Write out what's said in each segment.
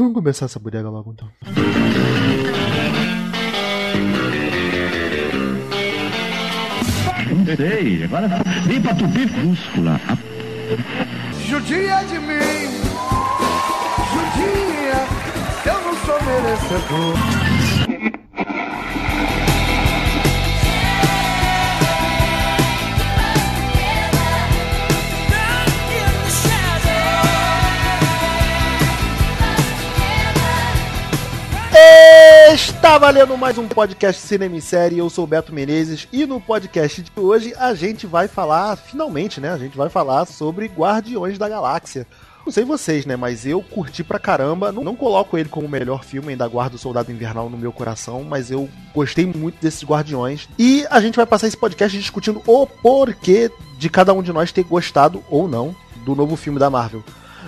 Vamos começar essa bodega logo então. Não sei, agora vem pra tupir cúscula. Judia de mim, judia, eu não sou merecedor. Está valendo mais um podcast Cinema e Série. Eu sou o Beto Menezes e no podcast de hoje a gente vai falar, finalmente, né? A gente vai falar sobre Guardiões da Galáxia. Não sei vocês, né? Mas eu curti pra caramba. Não, não coloco ele como o melhor filme, ainda guardo o Soldado Invernal no meu coração, mas eu gostei muito desses Guardiões. E a gente vai passar esse podcast discutindo o porquê de cada um de nós ter gostado ou não do novo filme da Marvel.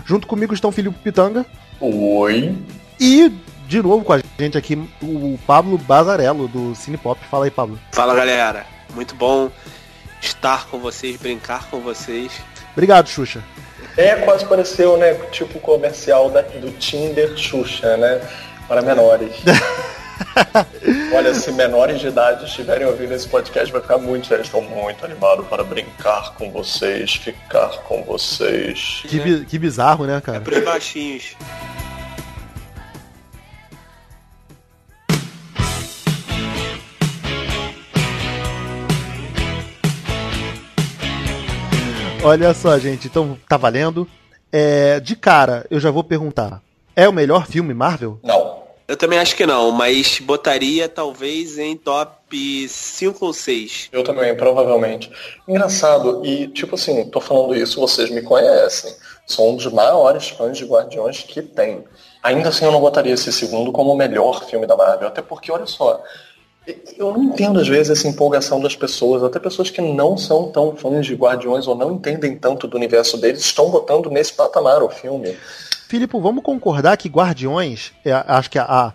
Junto comigo estão Filipe Pitanga. Oi. E de novo com a gente aqui o Pablo Bazarello do Cinepop. Fala aí, Pablo. Fala galera, muito bom estar com vocês, brincar com vocês. Obrigado, Xuxa. É, quase pareceu, né? Tipo o comercial da- do Tinder Xuxa, né? Para menores. Olha, se menores de idade estiverem ouvindo esse podcast, vai ficar muito. Eles estão muito animados para brincar com vocês, ficar com vocês. Que, que bizarro, né, cara? Pros baixinhos. Olha só, gente, então tá valendo. É, de cara, eu já vou perguntar: é o melhor filme Marvel? Não. Eu também acho que não, mas botaria talvez em top 5 ou 6. Eu também, provavelmente. Engraçado, e tipo assim, tô falando isso, vocês me conhecem. Sou um dos maiores fãs de Guardiões que tem. Ainda assim eu não botaria esse segundo como o melhor filme da Marvel, até porque, olha só, eu não entendo às vezes essa empolgação das pessoas, até pessoas que não são tão fãs de Guardiões ou não entendem tanto do universo deles, estão botando nesse patamar o filme. Filipe, vamos concordar que Guardiões, é, acho que a,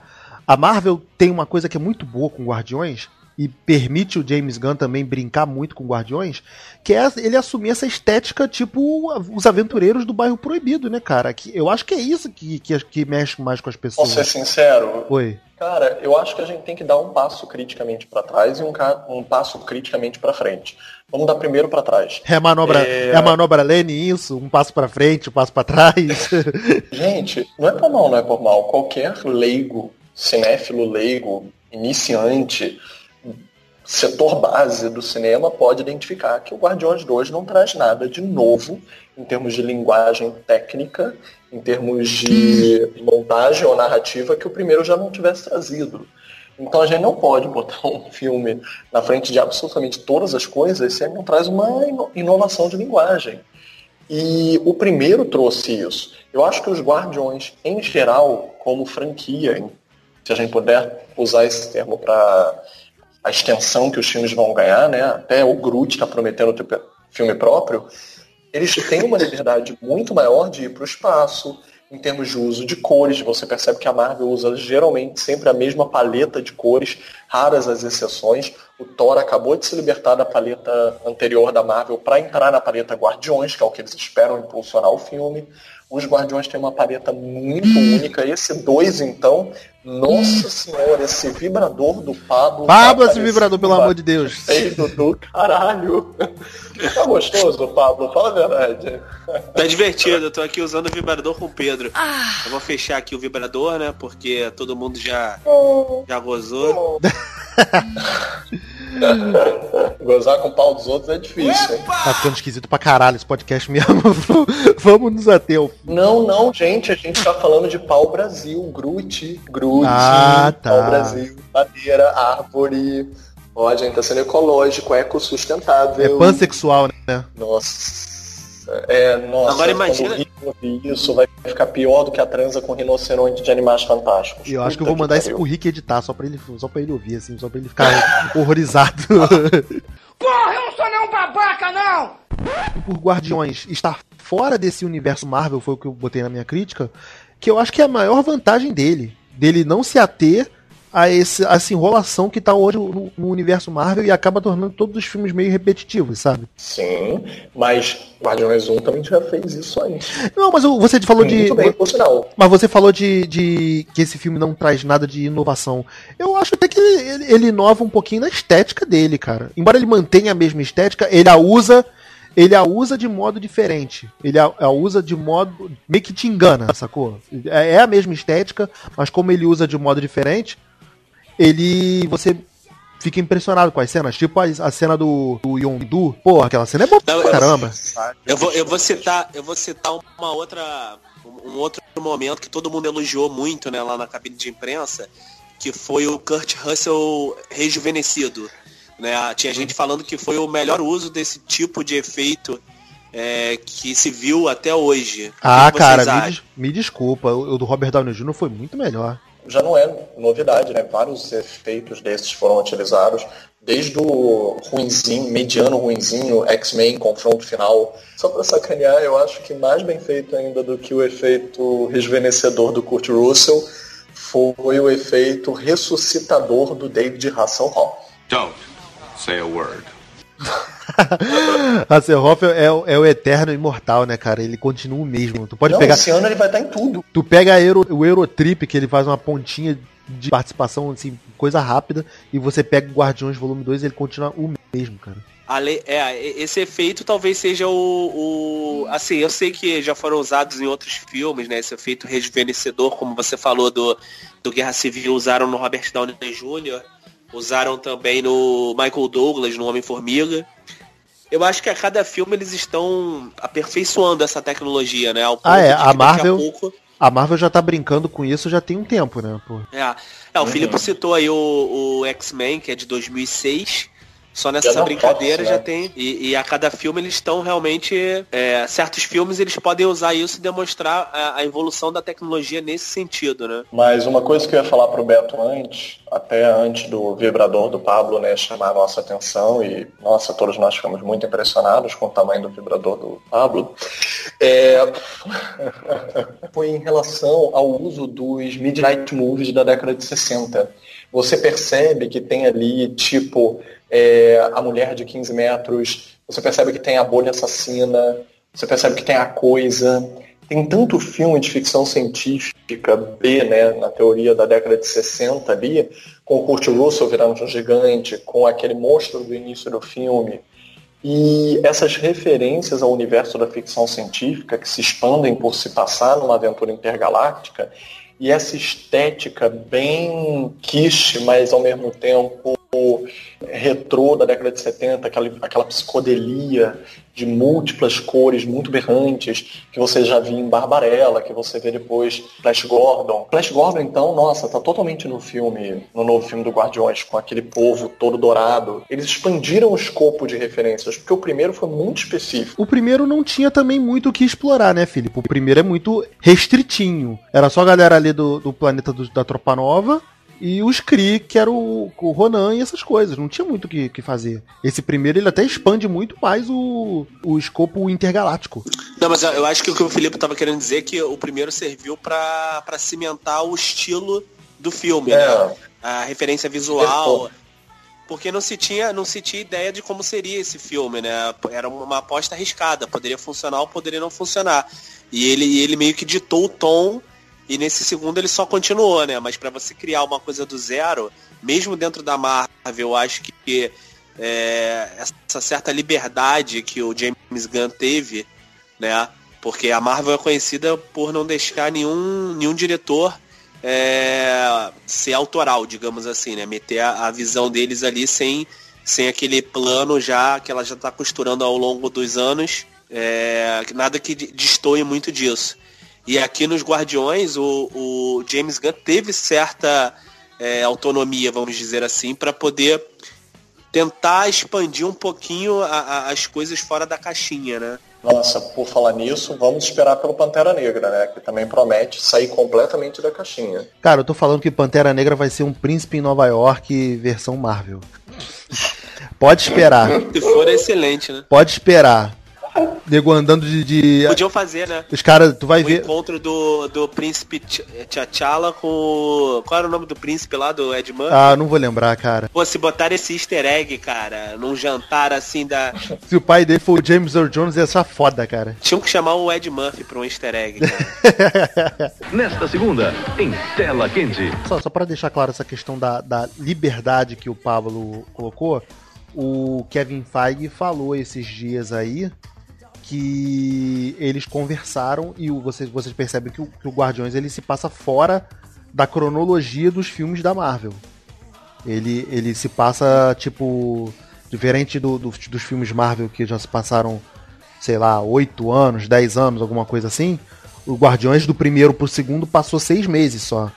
a Marvel tem uma coisa que é muito boa com Guardiões e permite o James Gunn também brincar muito com Guardiões, que é ele assumir essa estética tipo os aventureiros do bairro proibido, né, cara? Que eu acho que é isso que, que, que mexe mais com as Posso ser pessoas. sincero? Oi. Cara, eu acho que a gente tem que dar um passo criticamente para trás e um, um passo criticamente para frente. Vamos dar primeiro para trás. É a manobra, É. é... a manobra Lene isso, um passo pra frente, um passo pra trás. Gente, não é por mal, não é por mal. Qualquer leigo, cinéfilo leigo, iniciante, setor base do cinema pode identificar que o Guardiões 2 não traz nada de novo em termos de linguagem técnica, em termos de montagem ou narrativa que o primeiro já não tivesse trazido. Então a gente não pode botar um filme na frente de absolutamente todas as coisas se ele não traz uma ino- inovação de linguagem. E o primeiro trouxe isso. Eu acho que os Guardiões, em geral, como franquia, se a gente puder usar esse termo para a extensão que os filmes vão ganhar, né? Até o Groot está prometendo ter filme próprio. Eles têm uma liberdade muito maior de ir para o espaço, em termos de uso de cores. Você percebe que a Marvel usa geralmente sempre a mesma paleta de cores, raras as exceções. O Thor acabou de se libertar da paleta anterior da Marvel para entrar na paleta Guardiões, que é o que eles esperam impulsionar o filme. Os Guardiões têm uma paleta muito única. Esse dois, então, nossa senhora, esse vibrador do Pablo. Pablo, tá esse vibrador, pelo amor de Deus. Feio do caralho. Tá gostoso, Pablo? Fala a verdade. Tá divertido, eu tô aqui usando o vibrador com o Pedro. Eu vou fechar aqui o vibrador, né? Porque todo mundo já, já gozou. Gozar com o pau dos outros é difícil. hein? Tá ficando esquisito pra caralho esse podcast mesmo. Vamos nos ater ao Não, não, gente, a gente tá falando de pau Brasil, Groot, Groot, Ah, tá. pau Brasil, madeira, árvore. Ó, a gente tá sendo ecológico, É ecossustentável. pansexual, né? Nossa. É, nossa, Agora imagina- isso vai ficar pior do que a transa com rinoceronte de animais fantásticos. E eu acho que eu vou mandar isso pro Rick editar, só pra ele, só pra ele ouvir, assim, só pra ele ficar horrorizado. Porra, eu não sou nenhum babaca, não! Por Guardiões estar fora desse universo Marvel, foi o que eu botei na minha crítica, que eu acho que é a maior vantagem dele. Dele não se ater a esse, a essa enrolação que tá hoje no, no universo Marvel e acaba tornando todos os filmes meio repetitivos, sabe? Sim, mas Guardiões 1 também já fez isso antes. Não, mas você falou de. Muito bem, por sinal. Mas você falou de, de que esse filme não traz nada de inovação. Eu acho até que ele, ele inova um pouquinho na estética dele, cara. Embora ele mantenha a mesma estética, ele a usa. Ele a usa de modo diferente. Ele a, a usa de modo. meio que te engana, sacou? É, é a mesma estética, mas como ele usa de modo diferente, ele. você fica impressionado com as cenas. Tipo a, a cena do, do Yondu. Pô, aquela cena é boa Não, pra caramba. Eu vou, eu vou citar, eu vou citar uma outra, um outro momento que todo mundo elogiou muito, né, lá na cabine de imprensa, que foi o Kurt Russell rejuvenescido, né? Tinha gente falando que foi o melhor uso desse tipo de efeito é, que se viu até hoje. Ah, cara, me, des- me desculpa. O, o do Robert Downey Jr. foi muito melhor. Já não é novidade, né? Vários efeitos desses foram utilizados. Desde o ruinzinho, mediano ruinzinho, X-Men, confronto final. Só pra sacanear, eu acho que mais bem feito ainda do que o efeito rejuvenescedor do Kurt Russell foi o efeito ressuscitador do David Hasselhoff. Don't say a word. Hasselhoff é, o- é o eterno imortal, né, cara? Ele continua o mesmo. Tu pode Não, pegar. esse ano ele vai estar em tudo. Tu pega a Euro- o Eurotrip, que ele faz uma pontinha de participação, assim, coisa rápida, e você pega o Guardiões Volume 2 e ele continua o mesmo, cara. Ale- é, esse efeito talvez seja o, o- Assim, eu sei que já foram usados em outros filmes, né? Esse efeito rejuvenescedor, como você falou do, do Guerra Civil, usaram no Robert Downey Jr., usaram também no Michael Douglas, no Homem-Formiga. Eu acho que a cada filme eles estão aperfeiçoando essa tecnologia, né? Ao ponto Ah, é, a Marvel- pouco- A Marvel já tá brincando com isso já tem um tempo, né, pô? É, é o Filipe citou aí o, o X-Men, que é de 2006. Só nessa Já brincadeira posso, já né? tem. E, e a cada filme eles estão realmente. é, certos filmes eles podem usar isso e demonstrar a, a evolução da tecnologia nesse sentido, né? Mas uma coisa que eu ia falar pro Beto antes, até antes do vibrador do Pablo, né, chamar a nossa atenção e, nossa, todos nós ficamos muito impressionados com o tamanho do vibrador do Pablo, é, foi em relação ao uso dos midnight movies da década de 60. Você percebe que tem ali, tipo, é, a mulher de 15 metros, você percebe que tem a bolha assassina, você percebe que tem a coisa, tem tanto filme de ficção científica B, né, na teoria da década de 60 ali, com o Kurt Russell virando um gigante, com aquele monstro do início do filme. E essas referências ao universo da ficção científica que se expandem por se passar numa aventura intergaláctica, e essa estética bem quiche, mas ao mesmo tempo retrô da década de 70, aquela, aquela psicodelia de múltiplas cores muito berrantes, que você já viu em Barbarella, que você vê depois Flash Gordon. Flash Gordon, então, nossa, tá totalmente no filme, no novo filme do Guardiões, com aquele povo todo dourado. Eles expandiram o escopo de referências, porque o primeiro foi muito específico. O primeiro não tinha também muito o que explorar, né, Filipe? O primeiro é muito restritinho. Era só a galera ali do, do planeta do- da Tropa Nova e os Kree, que era o, o Ronan e essas coisas. Não tinha muito o que, que fazer. Esse primeiro ele até expande muito mais o, o escopo intergaláctico. Não, mas eu- acho que o que o Felipe estava querendo dizer é que o primeiro serviu para pra cimentar o estilo do filme, É. né? A referência visual. Porque não se tinha, não se tinha ideia de como seria esse filme, né? Era uma aposta arriscada, poderia funcionar ou poderia não funcionar. E ele, e ele meio que ditou o tom e nesse segundo ele só continuou, né? Mas para você criar uma coisa do zero, mesmo dentro da Marvel, eu acho que é, essa certa liberdade que o James Gunn teve, né? Porque a Marvel é conhecida por não deixar nenhum, nenhum diretor é, ser autoral, digamos assim, né? Meter a, a visão deles ali sem, sem aquele plano já que ela já está costurando ao longo dos anos. é, nada que destoie muito disso. E aqui nos Guardiões, o, o James Gunn teve certa é, autonomia, vamos dizer assim, para poder tentar expandir um pouquinho a- a- as coisas fora da caixinha, né? Nossa, por falar nisso, vamos esperar pelo Pantera Negra, né? Que também promete sair completamente da caixinha. Cara, eu tô falando que Pantera Negra vai ser um príncipe em Nova York versão Marvel. Pode esperar. Se for, é excelente, né? Pode esperar. Nego andando de. de- Podiam fazer, né? Os caras, tu vai O ver. encontro do, do príncipe Ch- T'Challa com. o- Qual era o nome do príncipe lá, do Ed Murphy? Ah, não vou lembrar, cara. Pô, se botar esse easter egg, cara, num jantar assim da. Se o pai dele for o James Earl Jones, ia achar foda, cara. Tinham que chamar o Ed Murphy pra um easter egg, cara. Nesta segunda, em Tela Quente. Só, só para deixar claro essa questão da, da liberdade que o Pablo colocou, o Kevin Feige falou esses dias aí que eles conversaram e o- vocês, vocês percebem que o, que o Guardiões ele se passa fora da cronologia dos filmes da Marvel. Ele, ele se passa, tipo, diferente do, do- dos filmes Marvel que já se passaram, sei lá, 8 anos, 10 anos, alguma coisa assim. O Guardiões do primeiro pro segundo passou seis meses só.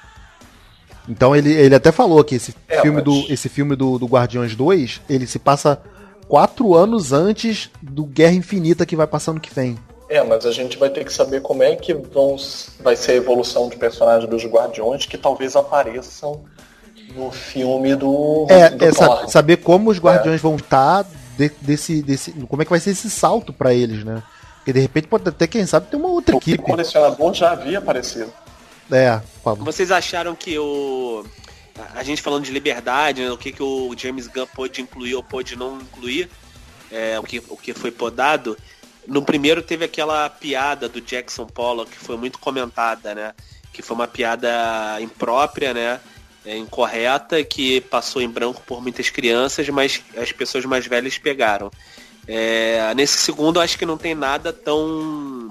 Então ele, ele até falou que esse É, filme, mas- do, esse filme do, do Guardiões 2, ele se passa quatro anos antes do Guerra Infinita que vai passar no que vem. É, mas a gente vai ter que saber como é que vão, vai ser a evolução de personagens dos Guardiões que talvez apareçam no filme do, É, do é Thor. saber como os Guardiões vão estar de- desse, desse. Como é que vai ser esse salto pra eles, né? Porque de repente pode até, quem sabe, ter uma outra O equipe. colecionador já havia aparecido. É, Pablo. Vocês acharam que o. A gente falando de liberdade, né, o que, que o James Gunn pôde incluir ou pôde não incluir, é, o, que, o que foi podado. No primeiro teve aquela piada do Jackson Pollock, que foi muito comentada, né? Que foi uma piada imprópria, né? é, incorreta, que passou em branco por muitas crianças, mas as pessoas mais velhas pegaram. É, nesse segundo, acho que não tem nada tão,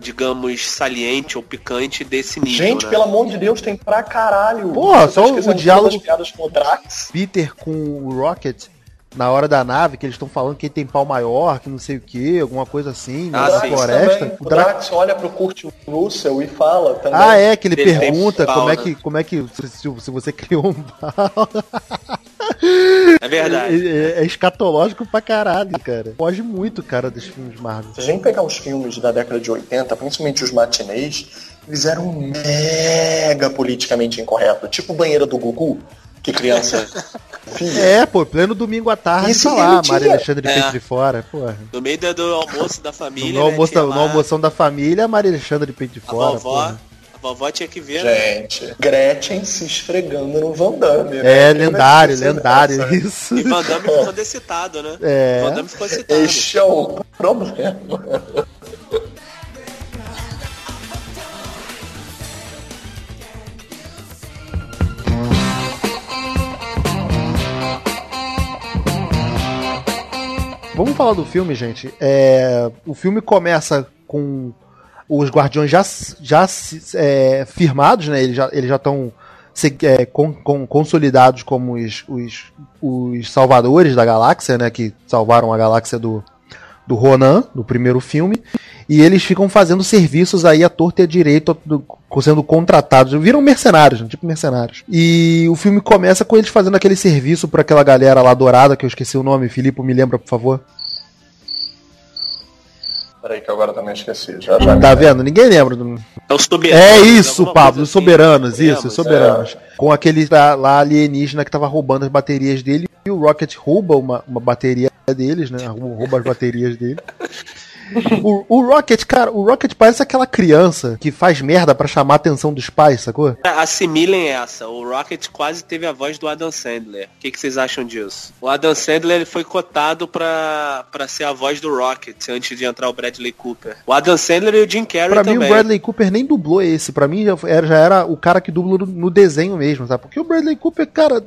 digamos, saliente ou picante desse nível. Gente, né? pelo amor de Deus, tem pra caralho. Porra, só o diálogo- piadas com o Drax. Peter com o Rocket na hora da nave, que eles estão falando que ele tem pau maior, que não sei o que, alguma coisa assim, Ah, na sim. floresta. também. O O Drax- Drax olha pro Kurt Russell e fala também. Ah, é, que ele Ele pergunta pau, como é né? que, como é que se, se- se você criou um pau. É verdade. É, é escatológico pra caralho, cara. Foge muito, cara, dos filmes Marvel. Se a gente pegar os filmes da década de 80, principalmente os matinês, eles eram mega politicamente incorretos. Tipo banheira do Gugu, que criança. É, pô, pleno domingo à tarde, Esse tá lá, Maria Alexandre de É. Peito de Fora, porra. No meio do, almoço da família. No, né, almoço, tinha no lá almoção da família, Maria Alexandre de Peito de a Fora, vovó. porra. A vovó tinha que ver. né? Gente, Gretchen se esfregando no Van Damme. né? É, vai lendário, esquecer lendário, isso. E Van Damme ficou decitado, né? É. Van Damme ficou excitado. Este é o problema. Vamos falar do filme, gente. É, o filme começa com os Guardiões já, já é, firmados, né? Eles já eles já estão é, con- con- consolidados como os, os, os salvadores da galáxia, né? Que salvaram a galáxia do, do Ronan, no primeiro filme. E eles ficam fazendo serviços aí à torta e à direito, do- sendo contratados. Viram mercenários, né, tipo mercenários. E o filme começa com eles fazendo aquele serviço pra aquela galera lá dourada, que eu esqueci o nome. Filipe, me lembra, por favor. Peraí que agora também esqueci. Já, já Tá vendo? Ninguém lembra. do- É os soberanos. É isso, Pablo, coisa os assim. soberanos, isso, Lembra? os soberanos. Com aquele lá, lá alienígena que tava roubando as baterias dele. E o Rocket rouba uma, uma bateria deles, né? Rouba as baterias dele. O, o Rocket, cara, o Rocket parece aquela criança que faz merda pra chamar a atenção dos pais, sacou? Assimilem essa. O Rocket quase teve a voz do Adam Sandler. O que, que vocês acham disso? O Adam Sandler ele foi cotado pra, pra ser a voz do Rocket antes de entrar o Bradley Cooper. O Adam Sandler e o Jim Carrey Pra mim, também. o Bradley Cooper nem dublou esse. Pra mim, já era, já era o cara que dubla no, no desenho mesmo, sabe? Porque o Bradley Cooper, cara,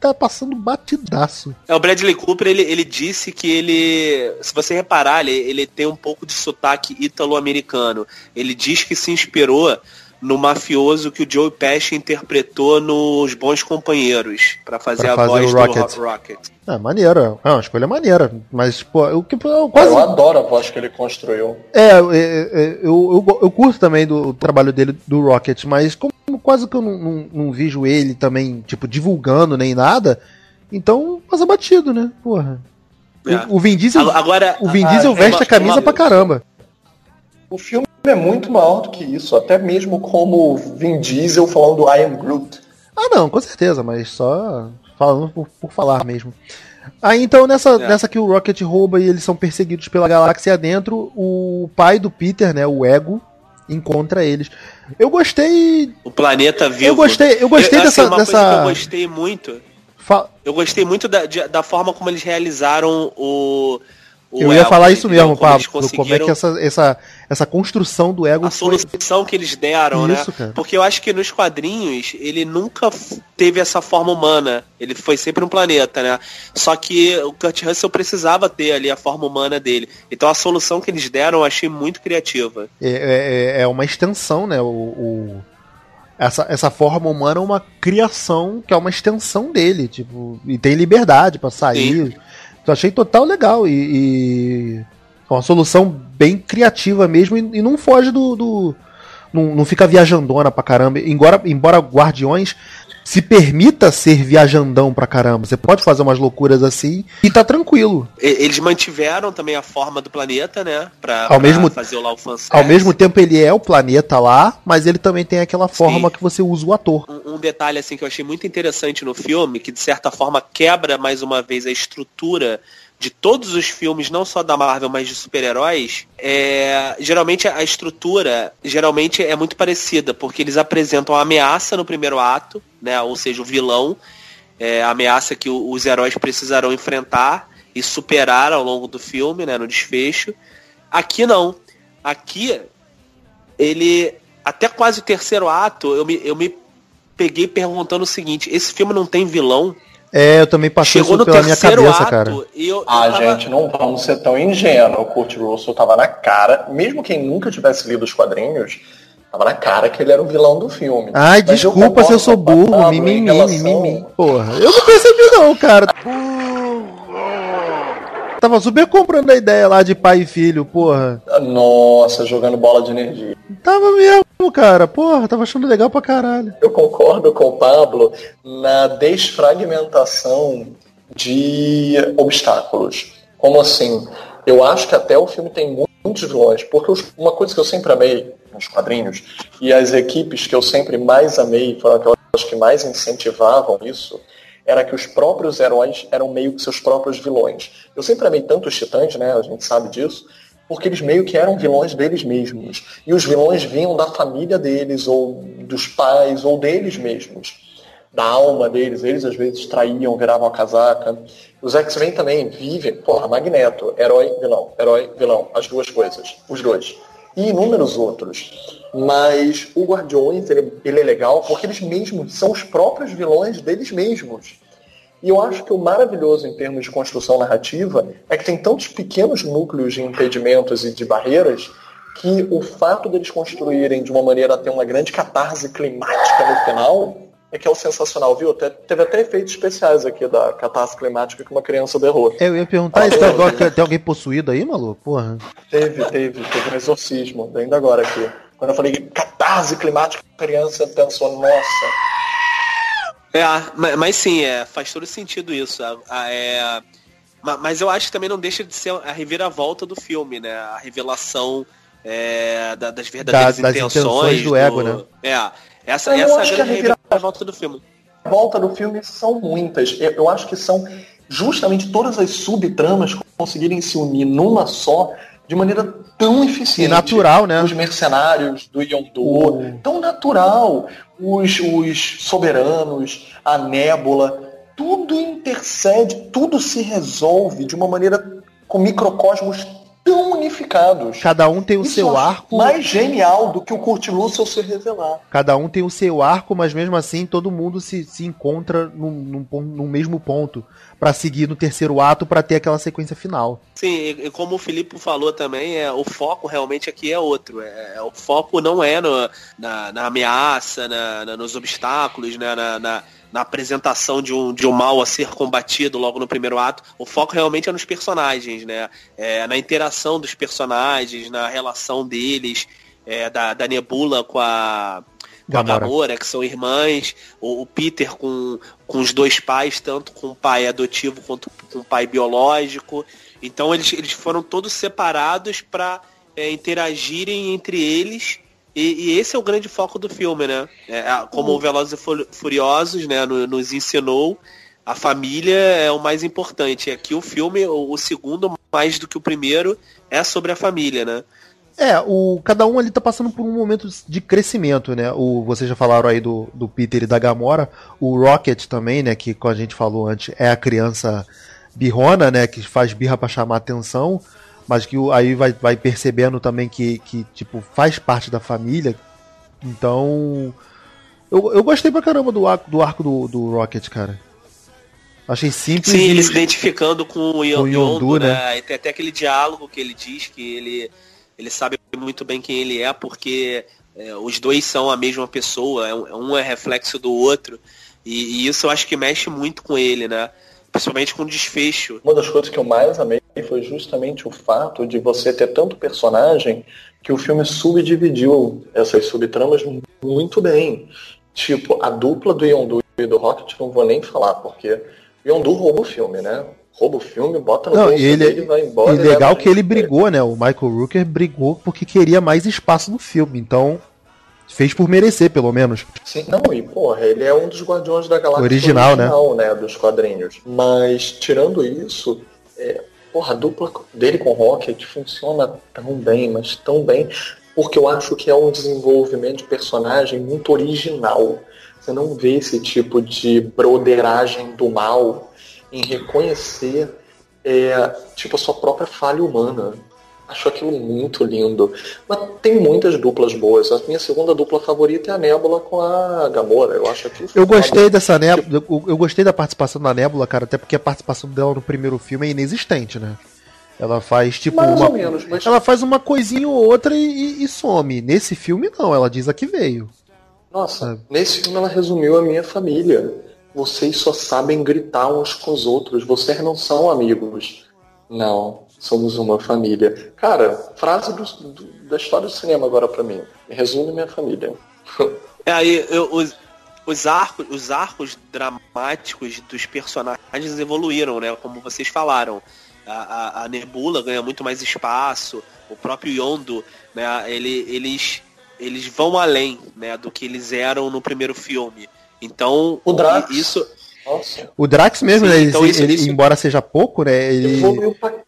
tá passando batidaço. É, o Bradley Cooper, ele, ele disse que ele, se você reparar, ele, ele tem um pouco de sotaque ítalo-americano. Ele diz que se inspirou no mafioso que o Joe Pesci interpretou nos Bons Companheiros, pra fazer Pra a fazer voz o do Rocket. Ro- Rocket. É, maneira. É uma escolha maneira. Mas, pô, eu, que- eu Eu quase. adoro a voz que ele construiu. É, é, é, eu, eu, eu curto também do trabalho dele, do Rocket, mas como quase que eu não, não, não vejo ele também, tipo, divulgando nem nada, então passa batido, né? Porra. É. O, Vin Diesel, Agora, o Vin ah, Diesel é veste uma- a camisa uma- pra caramba. O filme é muito maior do que isso, até mesmo como Vin Diesel falando I am Groot. Ah, não, com certeza, mas só falando por, por falar mesmo. Aí então nessa, É. nessa que o Rocket rouba e eles são perseguidos pela galáxia dentro, o pai do Peter, né, o Ego, encontra eles. Eu gostei. O planeta vivo. Eu gostei, eu gostei assim, dessa. uma coisa que dessa... eu gostei muito. fa- Eu gostei muito da, de- da forma como eles realizaram o. Eu ia Ego, falar isso mesmo, Pablo. Como é conseguiram que essa, essa, essa construção do ego a foi. solução que eles deram, Isso, né? cara. Porque eu acho que nos quadrinhos ele nunca teve essa forma humana. Ele foi sempre um planeta, né? Só que o Kurt Russell precisava ter ali a forma humana dele. Então a solução que eles deram eu achei muito criativa. É, é, é uma extensão, né? O, o- essa, essa forma humana é uma criação que é uma extensão dele, tipo, e tem liberdade pra sair. Eu achei total legal e, e é uma solução bem criativa mesmo e, e não foge do. do- não, não fica viajandona pra caramba. Embora, embora Guardiões se permita ser viajandão pra caramba. Você pode fazer umas loucuras assim e tá tranquilo. Eles mantiveram também a forma do planeta, né? Pra, Ao pra mesmo- fazer o lá o fanservice. Ao mesmo tempo ele é o planeta lá, mas ele também tem aquela forma que você usa o ator. Um, um detalhe assim que eu achei muito interessante no filme, que de certa forma quebra mais uma vez a estrutura de todos os filmes, não só da Marvel, mas de super-heróis, é, geralmente a estrutura geralmente é muito parecida, porque eles apresentam a ameaça no primeiro ato, né? Ou seja, o vilão, é, a ameaça que os heróis precisarão enfrentar e superar ao longo do filme, né? No desfecho. Aqui não. Aqui ele até quase o terceiro ato eu me, eu me peguei perguntando o seguinte esse filme não tem vilão É, eu também passei chegou isso pela minha cabeça, ato cara. e eu, eu Ah, tava- gente, não vamos ser tão ingênuos. O Kurt Russell tava na cara, mesmo quem nunca tivesse lido os quadrinhos, tava na cara que ele era o vilão do filme. Ai, Mas eu desculpa se eu sou burro, mimimi, relação- mimimi. Porra, eu não percebi não, cara. Tava super comprando a ideia lá de pai e filho, porra. Nossa, jogando bola de energia. Tava mesmo, cara. Porra, tava achando legal pra caralho. Eu concordo com o Pablo na desfragmentação de obstáculos. Como assim? Eu acho que até o filme tem mu- muitos vilões, porque uma coisa que eu sempre amei nos quadrinhos, e as equipes que eu sempre mais amei, foram aquelas que mais incentivavam isso, era que os próprios heróis eram meio que seus próprios vilões. Eu sempre amei tanto os titãs, né? A gente sabe disso, porque eles meio que eram vilões deles mesmos. E os vilões vinham da família deles, ou dos pais, ou deles mesmos. Da alma deles. Eles às vezes traíam, viravam a casaca. Os X-Men também vivem. Porra, Magneto, herói, vilão, herói, vilão. As duas coisas. Os dois. E inúmeros outros. Mas o Guardiões, ele, ele é legal porque eles mesmos são os próprios vilões deles mesmos. E eu acho que o maravilhoso em termos de construção narrativa é que tem tantos pequenos núcleos de impedimentos e de barreiras que o fato deles construírem de uma maneira a ter uma grande catarse climática no final é que é o sensacional, viu? Teve até efeitos especiais aqui da catarse climática que uma criança berrou. Eu ia perguntar isso agora, que tem alguém possuído aí, maluco? Porra. Teve, teve, teve um exorcismo, ainda agora aqui. Quando eu falei catarse climática, a criança pensou, nossa, É, ma- mas, sim, é, faz todo sentido isso. A- a- é, ma- mas eu acho que também não deixa de ser a reviravolta do filme, né? A revelação é, da- das verdadeiras Das- das intenções, intenções do ego, né? É, essa, Eu essa é a grande reviravolta do filme. A volta do filme são muitas. Eu, eu acho que são justamente todas as subtramas conseguirem se unir numa só de maneira tão eficiente. E natural, né? Os mercenários do Yondu, O- tão natural. Os, os soberanos, a nébula, tudo intercede, tudo se resolve de uma maneira com microcosmos tão unificados. Cada um tem o Isso seu arco. mais genial do que o Kurt Russell se revelar. Cada um tem o seu arco, mas mesmo assim todo mundo se, se encontra num, num, num mesmo ponto pra seguir no terceiro ato pra ter aquela sequência final. Sim, e, e como o Filipe falou também, é, o foco realmente aqui é outro. É, é- o foco não é no- na, na ameaça, na- na- nos obstáculos, né, na, na- na apresentação de um, de um mal a ser combatido logo no primeiro ato. O foco realmente é nos personagens, né? É, na interação dos personagens, na relação deles, é, da, da Nebula com a, com a Gamora. Que são irmãs, o, o Peter com, com os dois pais, tanto com o pai adotivo quanto com o pai biológico. Então eles, eles foram todos separados para interagirem entre eles. E, e esse é o grande foco do filme, né? É, como o Velozes e Fu- Furiosos né, no- nos ensinou, a família é o mais importante. Aqui o filme, o, o segundo, mais do que o primeiro, é sobre a família, né? É, o, cada um ali tá passando por um momento de crescimento, né? O, vocês já falaram aí do, do Peter e da Gamora. O Rocket também, né? Que, como a gente falou antes, é a criança birrona, né? Que faz birra para chamar atenção. Mas que aí vai, vai percebendo também que, que, tipo, faz parte da família. Então. Eu, eu gostei pra caramba do arco do, arco do, do Rocket, cara. Achei simples. Sim, ele se identificando com o Yon- Com o Yondu, Yondu, né? né? Tem até aquele diálogo que ele diz que ele, ele sabe muito bem quem ele é, porque é, os dois são a mesma pessoa, é um um é reflexo do outro. E, e isso eu acho que mexe muito com ele, né? Principalmente com o desfecho. Uma das coisas que eu mais amei foi justamente o fato de você ter tanto personagem que o filme subdividiu essas subtramas muito bem. Tipo, a dupla do Yondu e do Rocket não vou nem falar, porque o Yondu rouba o filme, né? Rouba o filme, bota no Não, bolso e ele, dele, vai embora. e legal que ele brigou, né? O Michael Rooker brigou porque queria mais espaço no filme. Então, fez por merecer, pelo menos. Sim, não, e porra, ele é um dos Guardiões da Galáxia Original, né? né? Dos quadrinhos. Mas, tirando isso, é, porra, a dupla dele com o Rocket funciona tão bem, mas tão bem, porque eu acho que é um desenvolvimento de personagem muito original. Você não vê esse tipo de broderagem do mal em reconhecer é, tipo a sua própria falha humana. Acho aquilo muito lindo. Mas tem muitas duplas boas. A minha segunda dupla favorita é a Nebula com a Gamora. Eu acho que Eu gostei dessa Nebula, eu, eu gostei da participação da Nebula, cara, até porque a participação dela no primeiro filme é inexistente, né? Ela faz tipo Mais uma. ou menos, mas Ela faz uma coisinha ou outra e, e- e some. Nesse filme não, ela diz a que veio. nossa, sabe? nesse filme ela resumiu a minha família. Vocês só sabem gritar uns com os outros. Vocês não são amigos. Não, somos uma família. Cara, frase do- do- da história do cinema agora pra mim. Resume minha família. É, aí eu- os, os, arcos, os arcos dramáticos dos personagens evoluíram, né? Como vocês falaram. A, a- a Nebula ganha muito mais espaço, o próprio Yondo, né? Ele, eles, eles vão além né, do que eles eram no primeiro filme. Então, O Drax. isso. Nossa. O Drax mesmo, Sim, né, ele, então se- isso- ele- isso- embora seja pouco, né? Ele,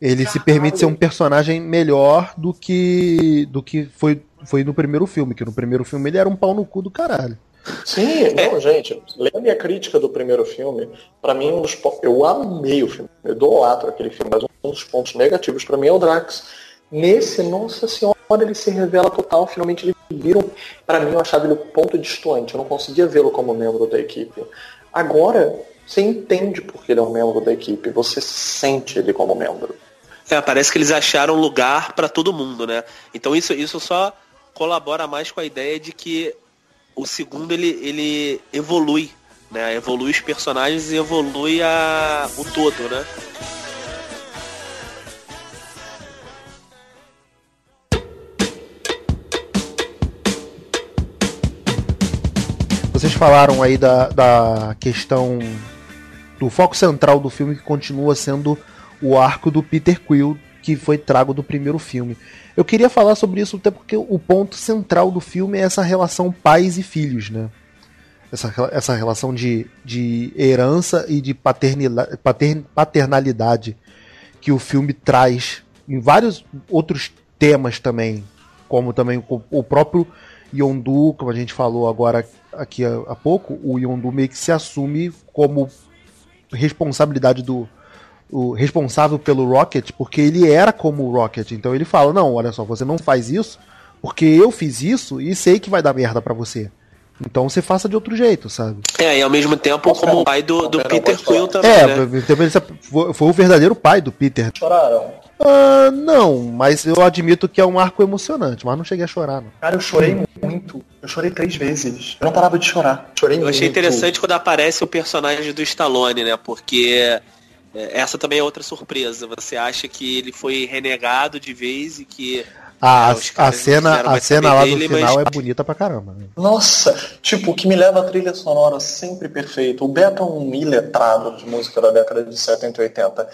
ele se permite ser um personagem melhor do que do que foi, foi no primeiro filme, que no primeiro filme ele era um pau no cu do caralho. Sim, não, gente. Lê a minha crítica do primeiro filme. Pra mim, um dos eu amei o filme. Eu idolatro aquele filme, mas um dos pontos negativos pra mim é o Drax. Nesse, nossa senhora, ele se revela total. Finalmente ele viram. Pra mim, eu achava ele o ponto distante. Eu não conseguia vê-lo como membro da equipe. Agora, você entende porque ele é um membro da equipe. Você sente ele como membro. É, parece que eles acharam lugar para todo mundo, né? Então isso, isso só colabora mais com a ideia de que o segundo ele, ele evolui, né? Evolui os personagens e evolui a, o todo, né? Falaram aí da, da questão do foco central do filme que continua sendo o arco do Peter Quill que foi trago do primeiro filme. Eu queria falar sobre isso até porque o ponto central do filme é essa relação pais e filhos, né? Essa, essa relação de, de herança e de paternila- pater- paternalidade que o filme traz em vários outros temas também, como também o, o próprio Yondu, como a gente falou agora aqui há, pouco, o Yondu meio que se assume como responsabilidade do o responsável pelo Rocket, porque ele era como o Rocket. Então ele fala: "Não, olha só, você não faz isso, porque eu fiz isso e sei que vai dar merda pra você. Então você faça de outro jeito, sabe?" É, e ao mesmo tempo como o pai do, do Peter. Quill também, É, né? ele foi o verdadeiro pai do Peter. Choraram. Ah, não, mas eu admito que é um arco emocionante, mas não cheguei a chorar, não. Cara, eu chorei muito. Eu chorei três vezes. Eu não parava de chorar. Chorei Eu achei interessante quando aparece o personagem do Stallone, né? Porque é, essa também é outra surpresa. Você acha que ele foi renegado de vez e que A, É, os a não cena, a cena lá no dele, final mas- é bonita pra caramba. né? Nossa, tipo, o que me leva a trilha sonora sempre perfeita. O Beto é um iletrado de música da década de 70 e 80.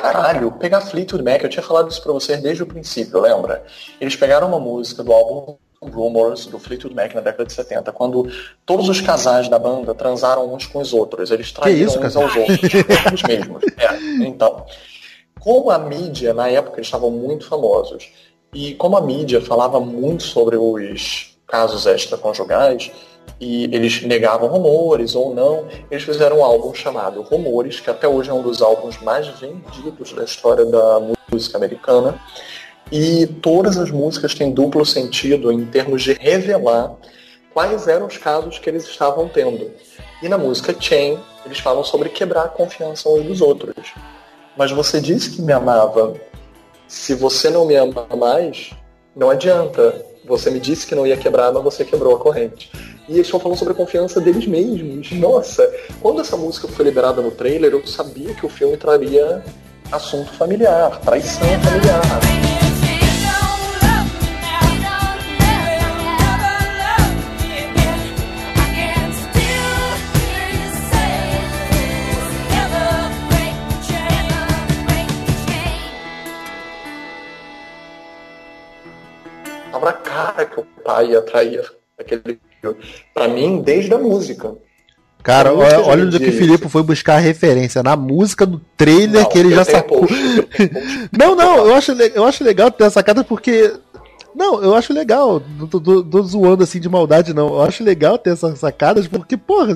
Caralho, pegar Fleetwood Mac, eu tinha falado isso pra vocês desde o princípio, lembra? Eles pegaram uma música do álbum Rumors do Fleetwood Mac na década de 70, quando todos os casais da banda transaram uns com os outros. Eles traíram isso, uns cara? aos outros. Eles mesmos. É, então. Como a mídia, na época, eles estavam muito famosos, e como a mídia falava muito sobre os casos extraconjugais, e eles negavam rumores ou não, eles fizeram um álbum chamado Rumores, que até hoje é um dos álbuns mais vendidos da história da música americana. E todas as músicas têm duplo sentido em termos de revelar quais eram os casos que eles estavam tendo. E na música Chain, eles falam sobre quebrar a confiança uns dos outros. Mas você disse que me amava. Se você não me ama mais, não adianta. Você me disse que não ia quebrar, mas você quebrou a corrente. E eles estão falando sobre a confiança deles mesmos. Nossa, quando essa música foi liberada no trailer, eu sabia que o filme traria assunto familiar, traição familiar. Cara que o pai ia trair aquele. Pra mim, desde a música. Cara, música olha, olha de- onde que o Filipe foi buscar a referência. Na música do trailer Não, que ele já sacou. post. Não, não, eu acho, eu acho legal ter essa sacada porque. Não, eu acho legal. Não tô, tô- tô zoando assim de maldade, não. Eu acho legal ter essas sacadas porque, porra,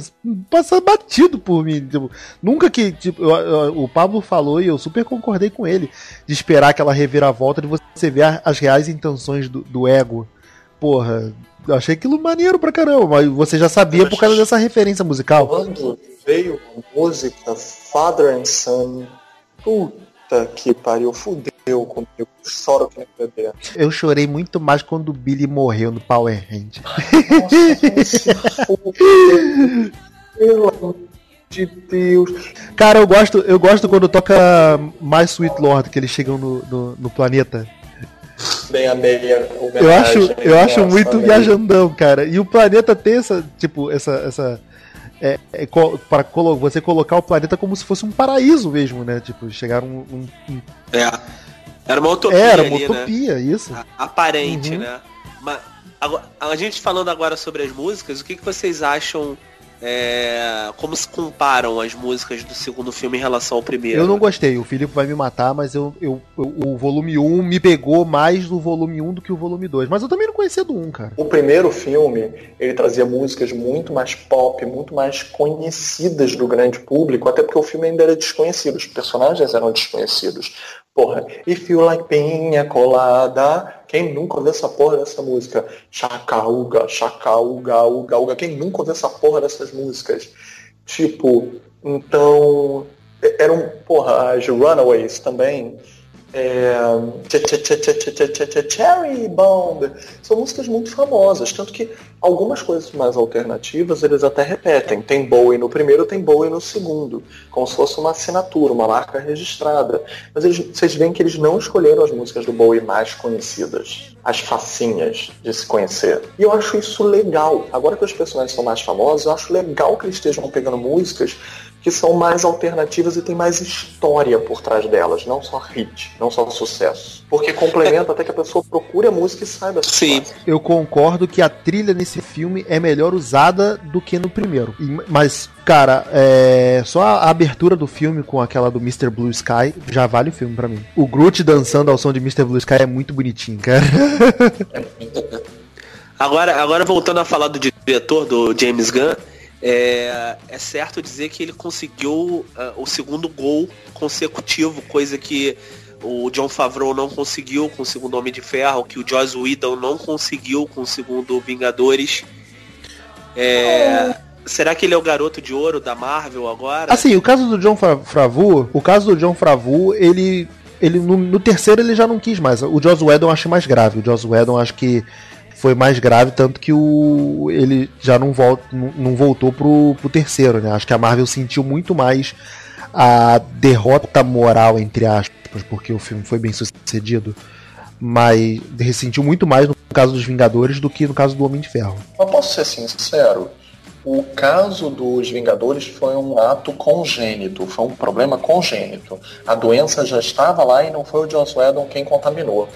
passa batido por mim. Tipo, nunca que. Tipo, eu- eu- o Pablo falou e eu super concordei com ele de esperar aquela reviravolta de você ver as reais intenções do, do ego. Porra, eu achei aquilo maneiro pra caramba, mas você já sabia por causa dessa referência musical. Quando veio a música Father and Son, puta que pariu, fudeu comigo. Choro que nem bebê. Eu chorei muito mais quando o Billy morreu no Power Hand. Nossa. Pelo amor de Deus. Cara, eu gosto, eu gosto quando toca Mais Sweet Lord, que eles chegam no, no, no planeta. Bem a meia. Eu acho, eu acho muito viajandão, cara. E o planeta tem essa, tipo, essa. essa é, é, para colo você colocar o planeta como se fosse um paraíso mesmo, né? Tipo, chegar um. um- um- É. Era uma utopia Era uma ali, né? utopia, isso. A- Aparente, Uhum. né? Mas agora, a gente falando agora sobre as músicas, o que, que vocês acham? É, como se comparam as músicas do segundo filme em relação ao primeiro? Eu não gostei, o Filipe vai me matar, mas eu, eu, eu- o volume 1 me pegou mais do volume 1 do que o volume 2. Mas eu também não conhecia do 1, cara. O primeiro filme, ele trazia músicas muito mais pop, muito mais conhecidas do grande público, até porque o filme ainda era desconhecido, os personagens eram desconhecidos. Porra, If You Like Pinha Colada, quem nunca ouviu essa porra dessa música? Chacauga, chacauga, uga, uga, quem nunca ouviu essa porra dessas músicas? Tipo, então, eram, porra, as Runaways também, é, Ch- ch- ch- ch- ch- ch- ch- ch- Cherry Bomb. São músicas muito famosas, tanto que algumas coisas mais alternativas eles até repetem. Tem Bowie no primeiro, tem Bowie no segundo, como se fosse uma assinatura, uma marca registrada. Mas eles- vocês veem que eles não escolheram as músicas do Bowie mais conhecidas, as facinhas de se conhecer. E eu acho isso legal. Agora que os personagens são mais famosos, eu acho legal que eles estejam pegando músicas que são mais alternativas e tem mais história por trás delas, não só hit, não só sucesso. Porque complementa até que a pessoa procure a música e saiba. Sim. Eu concordo que a trilha nesse filme é melhor usada do que no primeiro. E- Mas, cara, é... só a abertura do filme com aquela do Mr. Blue Sky já vale o filme pra mim. O Groot dançando ao som de Mr. Blue Sky é muito bonitinho, cara. Agora, agora voltando a falar do diretor, do James Gunn, é, é certo dizer que ele conseguiu ah, o segundo gol consecutivo, coisa que o John Favreau não conseguiu com o segundo Homem de Ferro, que o Joss Whedon não conseguiu com o segundo Vingadores. É, será que ele é o garoto de ouro da Marvel agora? Assim, o caso do John Favreau, o caso do John Favreau, ele, ele no, no terceiro ele já não quis mais. O Joss Whedon acho mais grave. O Joss Whedon acho que foi mais grave, tanto que o ele já não, volta, não, voltou pro, pro terceiro, né? Acho que a Marvel sentiu muito mais a derrota moral, entre aspas, porque o filme foi bem sucedido. Mas ressentiu muito mais no caso dos Vingadores do que no caso do Homem de Ferro. Mas posso ser sincero? O caso dos Vingadores foi um ato congênito, foi um problema congênito. A doença já estava lá e não foi o Joss Whedon quem contaminou.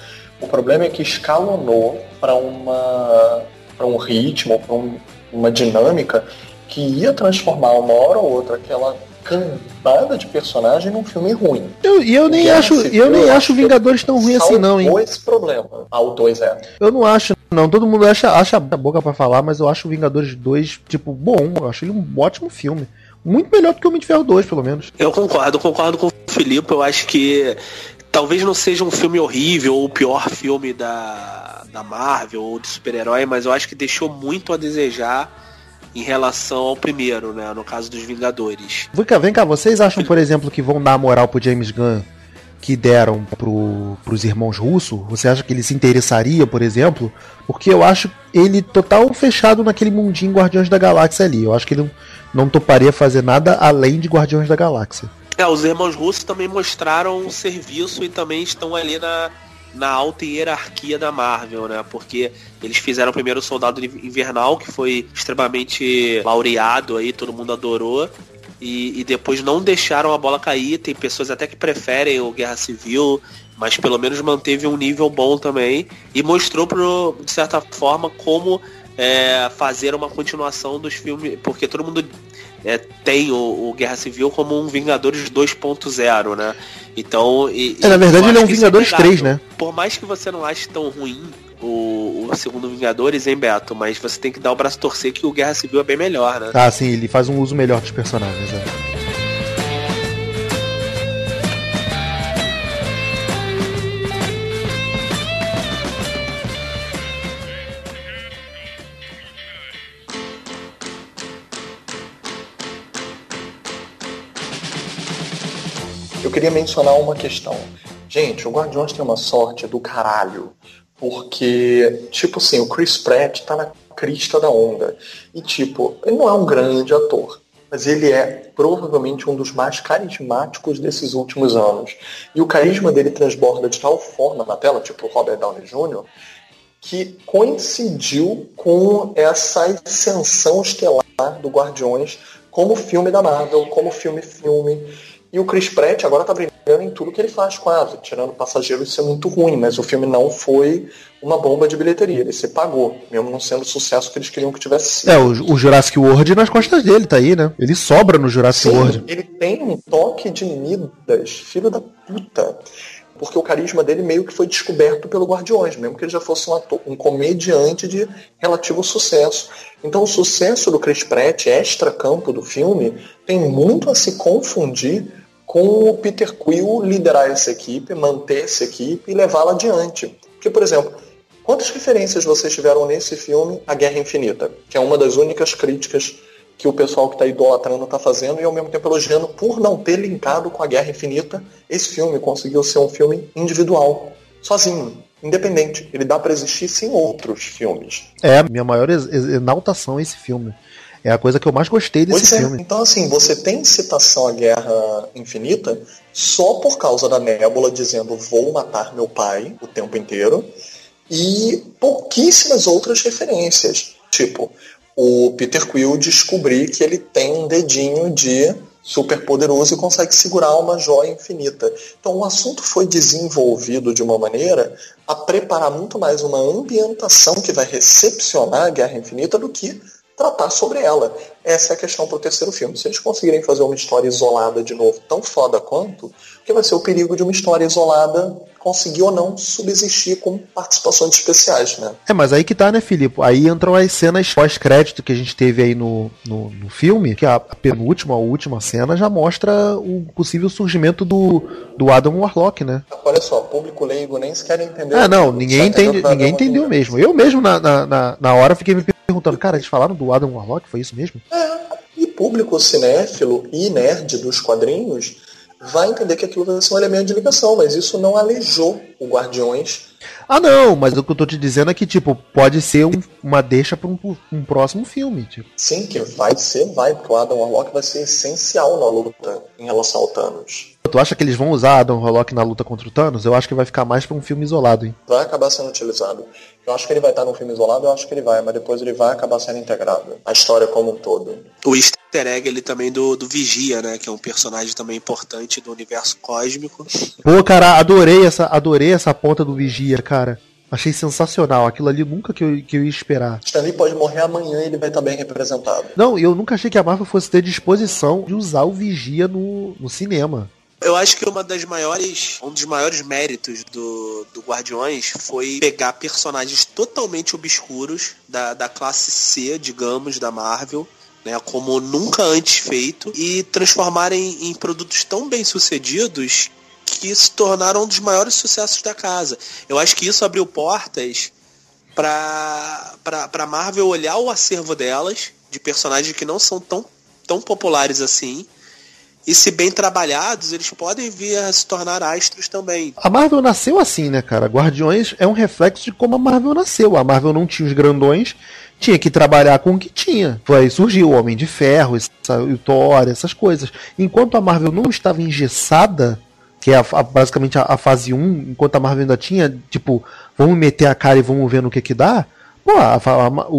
O problema é que escalonou para uma para um ritmo, para um, uma dinâmica que ia transformar uma hora ou outra aquela cambada de personagem num filme ruim. Eu, e eu nem Guerra acho, Civil, eu nem acho Vingadores tão ruim assim não, hein? Esse problema. Ah, o 2 é. Eu não acho, não. Todo mundo acha, acha a boca pra falar, mas eu acho o Vingadores 2, tipo, bom. Eu acho ele um ótimo filme. Muito melhor do que o Homem de Ferro 2, pelo menos. Eu concordo, concordo com o Filipe. Eu acho que talvez não seja um filme horrível ou o pior filme da, da Marvel ou de super-herói, mas eu acho que deixou muito a desejar em relação ao primeiro, né? No caso dos Vingadores. Vem cá, vem cá, vocês acham, por exemplo, que vão dar moral pro James Gunn que deram pro, pros irmãos russos? Você acha que ele se interessaria, por exemplo? Porque eu acho ele total fechado naquele mundinho Guardiões da Galáxia ali. Eu acho que ele não, toparia fazer nada além de Guardiões da Galáxia. É, os irmãos russos também mostraram um serviço e também estão ali na, na alta hierarquia da Marvel, né? Porque eles fizeram o primeiro Soldado Invernal, que foi extremamente laureado aí, todo mundo adorou. E, e depois não deixaram a bola cair. Tem pessoas até que preferem o Guerra Civil, mas pelo menos manteve um nível bom também. E mostrou, pro, de certa forma, como é, fazer uma continuação dos filmes. Porque todo mundo é, tem o, o, Guerra Civil como um Vingadores 2.0, né? Então. E, é, na verdade ele é um Vingadores é 3, né? Por mais que você não ache tão ruim o, o, segundo Vingadores, hein, Beto? Mas você tem que dar o braço torcer que o Guerra Civil é bem melhor, né? Ah, sim, ele faz um uso melhor dos personagens, é. Eu queria mencionar uma questão. Gente, o Guardiões tem uma sorte do caralho. Porque, tipo assim, o Chris Pratt tá na crista da onda. E, tipo, ele não é um grande ator. Mas ele é provavelmente um dos mais carismáticos desses últimos anos. E o carisma dele transborda de tal forma na tela, tipo Robert Downey Jr., que coincidiu com essa ascensão estelar do Guardiões como filme da Marvel, como filme-filme. E o Chris Pratt agora tá brilhando em tudo que ele faz quase. Tirando Passageiro, isso é muito ruim, mas o filme não foi uma bomba de bilheteria. Ele se pagou, mesmo não sendo o sucesso que eles queriam que tivesse sido. É, o, o Jurassic World nas costas dele, tá aí, né? Ele sobra no Jurassic Sim, World. ele tem um toque de Midas, filho da puta. Porque o carisma dele meio que foi descoberto pelo Guardiões, mesmo que ele já fosse um, ator, um comediante de relativo sucesso. Então o sucesso do Chris Pratt, extra-campo do filme, tem muito a se confundir com o Peter Quill liderar essa equipe, manter essa equipe e levá-la adiante. Porque, por exemplo, quantas referências vocês tiveram nesse filme à Guerra Infinita? Que é uma das únicas críticas que o pessoal que está idolatrando está fazendo e ao mesmo tempo elogiando por não ter linkado com a Guerra Infinita. Esse filme conseguiu ser um filme individual, sozinho, independente. Ele dá para existir sem outros filmes. É, a minha maior exaltação é esse filme. É a coisa que eu mais gostei desse pois é. filme. Então, assim, você tem citação à Guerra Infinita só por causa da Nébula dizendo vou matar meu pai o tempo inteiro e pouquíssimas outras referências. Tipo, o Peter Quill descobrir que ele tem um dedinho de super poderoso e consegue segurar uma joia infinita. Então o assunto foi desenvolvido de uma maneira a preparar muito mais uma ambientação que vai recepcionar a Guerra Infinita do que tratar sobre ela. Essa é a questão para o terceiro filme. Se eles conseguirem fazer uma história isolada de novo, tão foda quanto, que vai ser o perigo de uma história isolada conseguir ou não subsistir com participações especiais, né? É, mas aí que tá, né, Filipe? Aí entram as cenas pós-crédito que a gente teve aí no, no, no filme, que a, a penúltima, a última cena já mostra o possível surgimento do, do Adam Warlock, né? Olha só, público leigo nem sequer entendeu. Ah, não, ninguém, entende, ninguém entendeu mesmo. Eu mesmo, na, na, na hora, fiquei me perguntando, cara, eles falaram do Adam Warlock? Foi isso mesmo? É, e público cinéfilo e nerd dos quadrinhos vai entender que aquilo vai ser um elemento de ligação, mas isso não alejou o Guardiões. Ah, não, mas o que eu tô te dizendo é que, tipo, pode ser um, uma deixa pra um, um, próximo filme. Tipo. Sim, que vai ser, vai, porque o Adam Warlock vai ser essencial na luta em relação ao Thanos. Tu acha que eles vão usar Adam Warlock na luta contra o Thanos? Eu acho que vai ficar mais pra um filme isolado, hein? Vai acabar sendo utilizado. Eu acho que ele vai estar num filme isolado, eu acho que ele vai, mas depois ele vai acabar sendo integrado. A história como um todo. O easter easter egg ali também do, do Vigia, né? Que é um personagem também importante do universo cósmico. Pô, cara, adorei essa, adorei essa ponta do Vigia, cara. Achei sensacional. Aquilo ali nunca que eu, que eu ia esperar. Stanley pode morrer amanhã e ele vai estar bem representado. Não, eu nunca achei que a Marvel fosse ter disposição de usar o Vigia no, no cinema. Eu acho que uma das maiores, um dos maiores méritos do, do Guardiões foi pegar personagens totalmente obscuros da, da classe C, digamos, da Marvel, né, como nunca antes feito, e transformarem em produtos tão bem sucedidos que se tornaram um dos maiores sucessos da casa. Eu acho que isso abriu portas para Marvel olhar o acervo delas de personagens que não são tão, tão populares assim e se bem trabalhados, eles podem vir a se tornar astros também. A Marvel nasceu assim, né, cara? Guardiões é um reflexo de como a Marvel nasceu. A Marvel não tinha os grandões, tinha que trabalhar com o que tinha. Foi surgiu o Homem de Ferro, o Thor, essas coisas. Enquanto a Marvel não estava engessada, que é a, a, basicamente a, a, fase 1, enquanto a Marvel ainda tinha, tipo, vamos meter a cara e vamos ver no que que dá, Pô,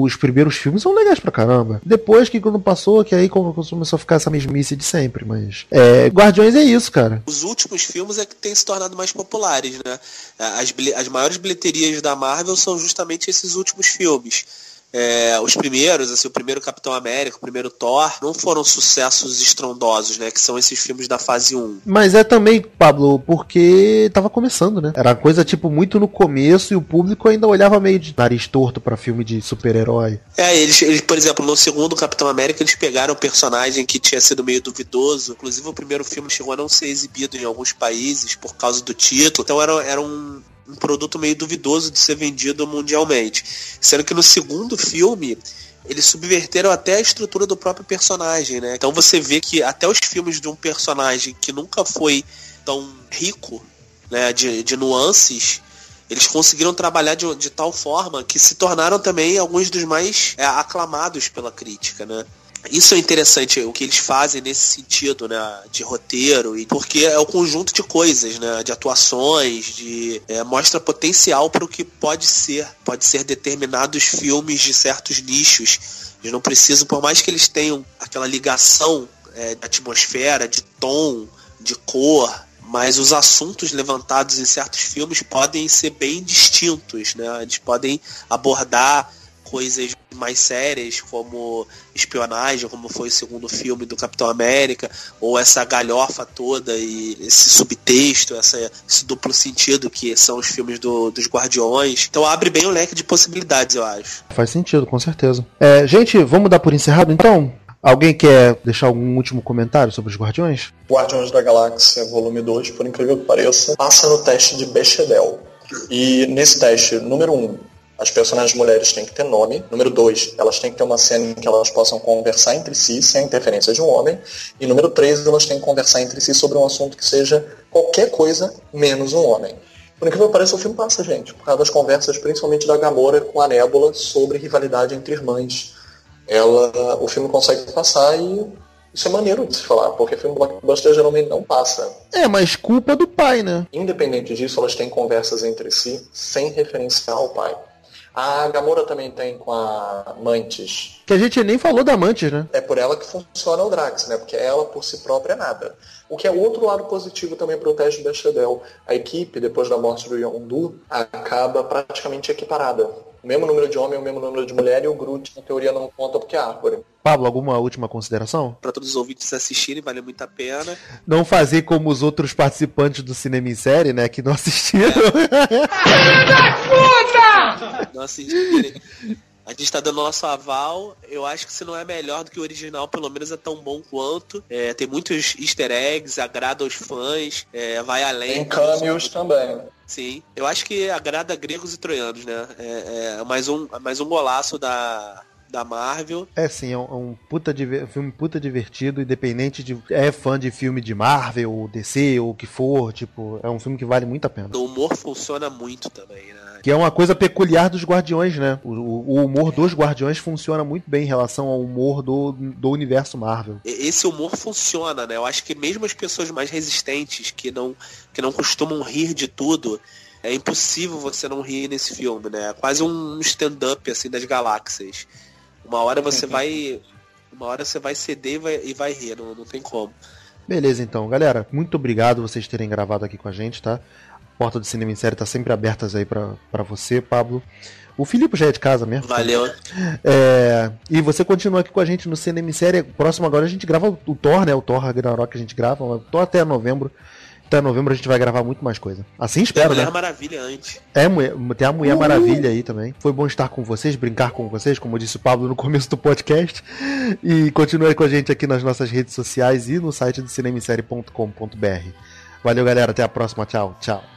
os primeiros filmes são legais pra caramba. Depois que quando passou, que aí começou a ficar essa mesmice de sempre, mas. É, Guardiões é isso, cara. Os últimos filmes é que têm se tornado mais populares, né? As, as maiores bilheterias da Marvel são justamente esses últimos filmes. É, os primeiros, assim, o primeiro Capitão América, o primeiro Thor, não foram sucessos estrondosos, né? Que são esses filmes da fase 1. Mas é também, Pablo, porque tava começando, né? Era coisa, tipo, muito no começo e o público ainda olhava meio de nariz torto para filme de super-herói. É, eles, eles, por exemplo, no segundo Capitão América, eles pegaram um personagem que tinha sido meio duvidoso. Inclusive, o primeiro filme chegou a não ser exibido em alguns países por causa do título. Então, era, era um, um produto meio duvidoso de ser vendido mundialmente. Sendo que no segundo filme, eles subverteram até a estrutura do próprio personagem, né? Então você vê que até os filmes de um personagem que nunca foi tão rico, né, de, de nuances, eles conseguiram trabalhar de, de tal forma que se tornaram também alguns dos mais é, aclamados pela crítica, né? Isso é interessante, o que eles fazem nesse sentido, né, de roteiro, e porque é o conjunto de coisas, né, de atuações, de é, mostra potencial para o que pode ser, pode ser determinados filmes de certos nichos. Eles não precisam, por mais que eles tenham aquela ligação é, de atmosfera, de tom, de cor, mas os assuntos levantados em certos filmes podem ser bem distintos, né? Eles podem abordar coisas mais sérias, como espionagem, como foi o segundo filme do Capitão América, ou essa galhofa toda e esse subtexto, essa, esse duplo sentido que são os filmes do, dos Guardiões. Então abre bem o leque de possibilidades, eu acho. Faz sentido, com certeza. É, gente, vamos dar por encerrado então? Alguém quer deixar algum último comentário sobre os Guardiões? Guardiões da Galáxia, volume 2, por incrível que pareça, passa no teste de Bechdel. E nesse teste, número 1, um, as personagens mulheres têm que ter nome. Número dois, elas têm que ter uma cena em que elas possam conversar entre si sem a interferência de um homem. E número três, elas têm que conversar entre si sobre um assunto que seja qualquer coisa menos um homem. Por incrível que pareça, o filme passa, gente, por causa das conversas, principalmente da Gamora com a Nebula, sobre rivalidade entre irmãs. Ela, o filme consegue passar e isso é maneiro de se falar, porque filme blockbuster geralmente não passa. É, mas culpa do pai, né? Independente disso, elas têm conversas entre si sem referenciar ao pai. A Gamora também tem com a Mantis. Que a gente nem falou da Mantis, né? É por ela que funciona o Drax, né? Porque ela por si própria é nada. O que é outro lado positivo também para o teste da Shedel. A equipe, depois da morte do Yondu, acaba praticamente equiparada. O mesmo número de homem, o mesmo número de mulher e o Groot, na teoria, não conta porque é árvore. Pablo, alguma última consideração? Para todos os ouvintes assistirem, vale muito a pena. Não fazer como os outros participantes do Cinema em Série, né, que não assistiram. É. assistiram. A gente está dando nosso aval. Eu acho que se não é melhor do que o original, pelo menos é tão bom quanto. É, tem muitos easter eggs, agrada aos fãs, é, vai além. Tem cameos também. Sim, eu acho que agrada gregos e troianos, né? É, é mais, um, mais um golaço da, da Marvel. É sim, é um, é um puta filme puta divertido, independente de é fã de filme de Marvel, ou DC, ou o que for, tipo, é um filme que vale muito a pena. O humor funciona muito também, né? Que é uma coisa peculiar dos Guardiões, né? O, o humor dos Guardiões funciona muito bem em relação ao humor do, do universo Marvel. Esse humor funciona, né? Eu acho que mesmo as pessoas mais resistentes, que não, que não costumam rir de tudo, é impossível você não rir nesse filme, né? É quase um stand-up, assim, das galáxias. Uma hora você vai Uma hora você vai ceder e vai, e vai rir, não, não tem como. Beleza, então, galera. Muito obrigado vocês terem gravado aqui com a gente, tá? A porta do Cinema em Série tá sempre abertas aí pra, pra você, Pablo. O Filipe já é de casa mesmo. Valeu. É, e você continua aqui com a gente no Cinema em Série. Próximo agora a gente grava o, Thor, né? O Thor Ragnarok a gente grava. O Thor até novembro. Até novembro a gente vai gravar muito mais coisa. Assim Tem a espero, Mulher né? Maravilha antes. É, mulher- tem a Mulher Maravilha aí também. Foi bom estar com vocês, brincar com vocês, como disse o Pablo no começo do podcast. E continue com a gente aqui nas nossas redes sociais e no site do cinemissérie.com.br. Valeu, galera. Até a próxima. Tchau, tchau.